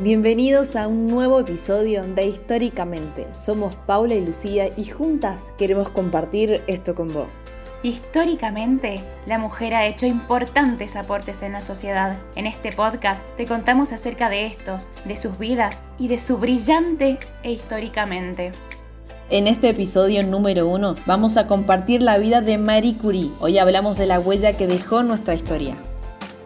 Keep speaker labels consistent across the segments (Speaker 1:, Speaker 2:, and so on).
Speaker 1: Bienvenidos a un nuevo episodio de Históricamente. Somos Paula y Lucía y juntas queremos compartir esto con vos.
Speaker 2: Históricamente, la mujer ha hecho importantes aportes en la sociedad. En este podcast te contamos acerca de estos, de sus vidas y de su brillante e históricamente.
Speaker 1: En este episodio número uno vamos a compartir la vida de Marie Curie. Hoy hablamos de la huella que dejó nuestra historia.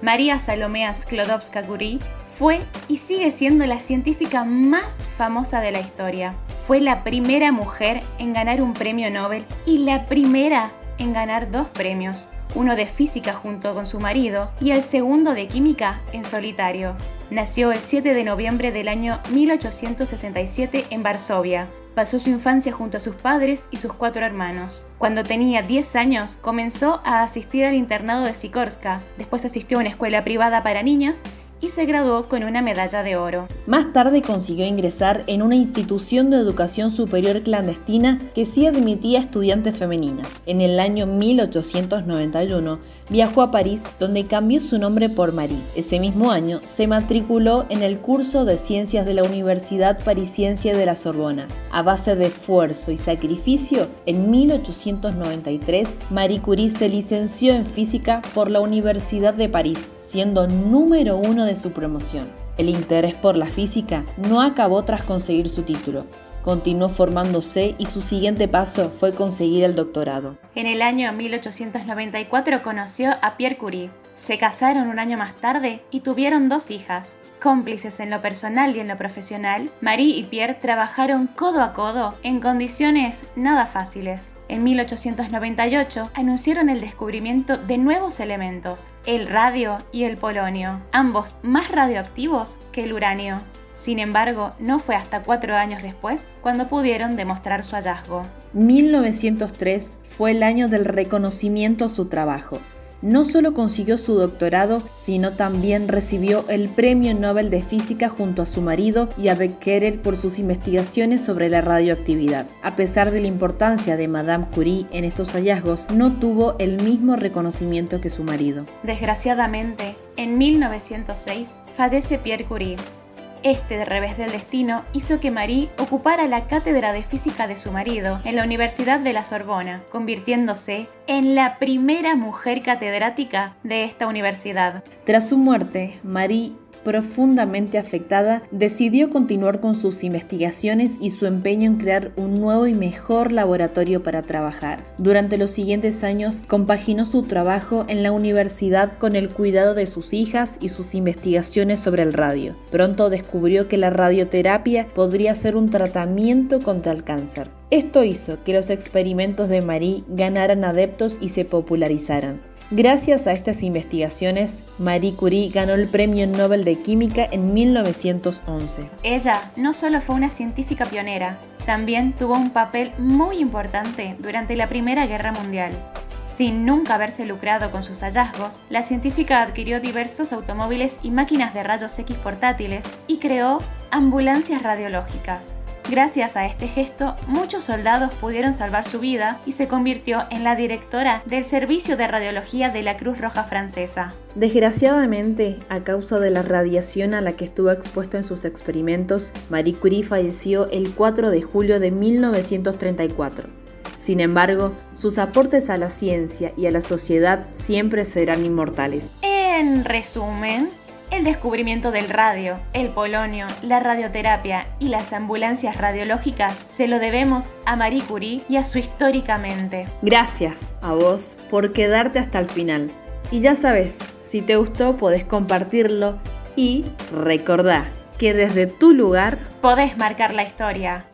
Speaker 2: María Salomea Sklodowska-Curie fue y sigue siendo la científica más famosa de la historia. Fue la primera mujer en ganar un premio Nobel y la primera en ganar dos premios, uno de física junto con su marido y el segundo de química en solitario. Nació el 7 de noviembre del año 1867 en Varsovia. Pasó su infancia junto a sus padres y sus cuatro hermanos. Cuando tenía 10 años, comenzó a asistir al internado de Sikorska. Después asistió a una escuela privada para niñas y se graduó con una medalla de oro.
Speaker 1: Más tarde consiguió ingresar en una institución de educación superior clandestina que sí admitía estudiantes femeninas. En el año 1891 viajó a París donde cambió su nombre por Marie. Ese mismo año se matriculó en el curso de ciencias de la Universidad Parisiense de la Sorbona. A base de esfuerzo y sacrificio, en 1893 Marie Curie se licenció en física por la Universidad de París, siendo número uno de su promoción. El interés por la física no acabó tras conseguir su título. Continuó formándose y su siguiente paso fue conseguir el doctorado.
Speaker 2: En el año 1894 conoció a Pierre Curie. Se casaron un año más tarde y tuvieron dos hijas. Cómplices en lo personal y en lo profesional, Marie y Pierre trabajaron codo a codo en condiciones nada fáciles. En 1898 anunciaron el descubrimiento de nuevos elementos, el radio y el polonio, ambos más radioactivos que el uranio. Sin embargo, no fue hasta cuatro años después cuando pudieron demostrar su hallazgo.
Speaker 1: 1903 fue el año del reconocimiento a su trabajo. No solo consiguió su doctorado, sino también recibió el Premio Nobel de Física junto a su marido y a Becquerel por sus investigaciones sobre la radioactividad. A pesar de la importancia de Madame Curie en estos hallazgos, no tuvo el mismo reconocimiento que su marido.
Speaker 2: Desgraciadamente, en 1906 fallece Pierre Curie, este revés del destino hizo que Marie ocupara la cátedra de física de su marido en la Universidad de la Sorbona, convirtiéndose en la primera mujer catedrática de esta universidad.
Speaker 1: Tras su muerte, Marie profundamente afectada, decidió continuar con sus investigaciones y su empeño en crear un nuevo y mejor laboratorio para trabajar. Durante los siguientes años compaginó su trabajo en la universidad con el cuidado de sus hijas y sus investigaciones sobre el radio. Pronto descubrió que la radioterapia podría ser un tratamiento contra el cáncer. Esto hizo que los experimentos de Marie ganaran adeptos y se popularizaran. Gracias a estas investigaciones, Marie Curie ganó el Premio Nobel de Química en 1911.
Speaker 2: Ella no solo fue una científica pionera, también tuvo un papel muy importante durante la Primera Guerra Mundial. Sin nunca haberse lucrado con sus hallazgos, la científica adquirió diversos automóviles y máquinas de rayos X portátiles y creó ambulancias radiológicas. Gracias a este gesto, muchos soldados pudieron salvar su vida y se convirtió en la directora del Servicio de Radiología de la Cruz Roja Francesa.
Speaker 1: Desgraciadamente, a causa de la radiación a la que estuvo expuesta en sus experimentos, Marie Curie falleció el 4 de julio de 1934. Sin embargo, sus aportes a la ciencia y a la sociedad siempre serán inmortales.
Speaker 2: En resumen, el descubrimiento del radio, el polonio, la radioterapia y las ambulancias radiológicas se lo debemos a Marie Curie y a su históricamente.
Speaker 1: Gracias a vos por quedarte hasta el final. Y ya sabes, si te gustó podés compartirlo y recordá que desde tu lugar
Speaker 2: podés marcar la historia.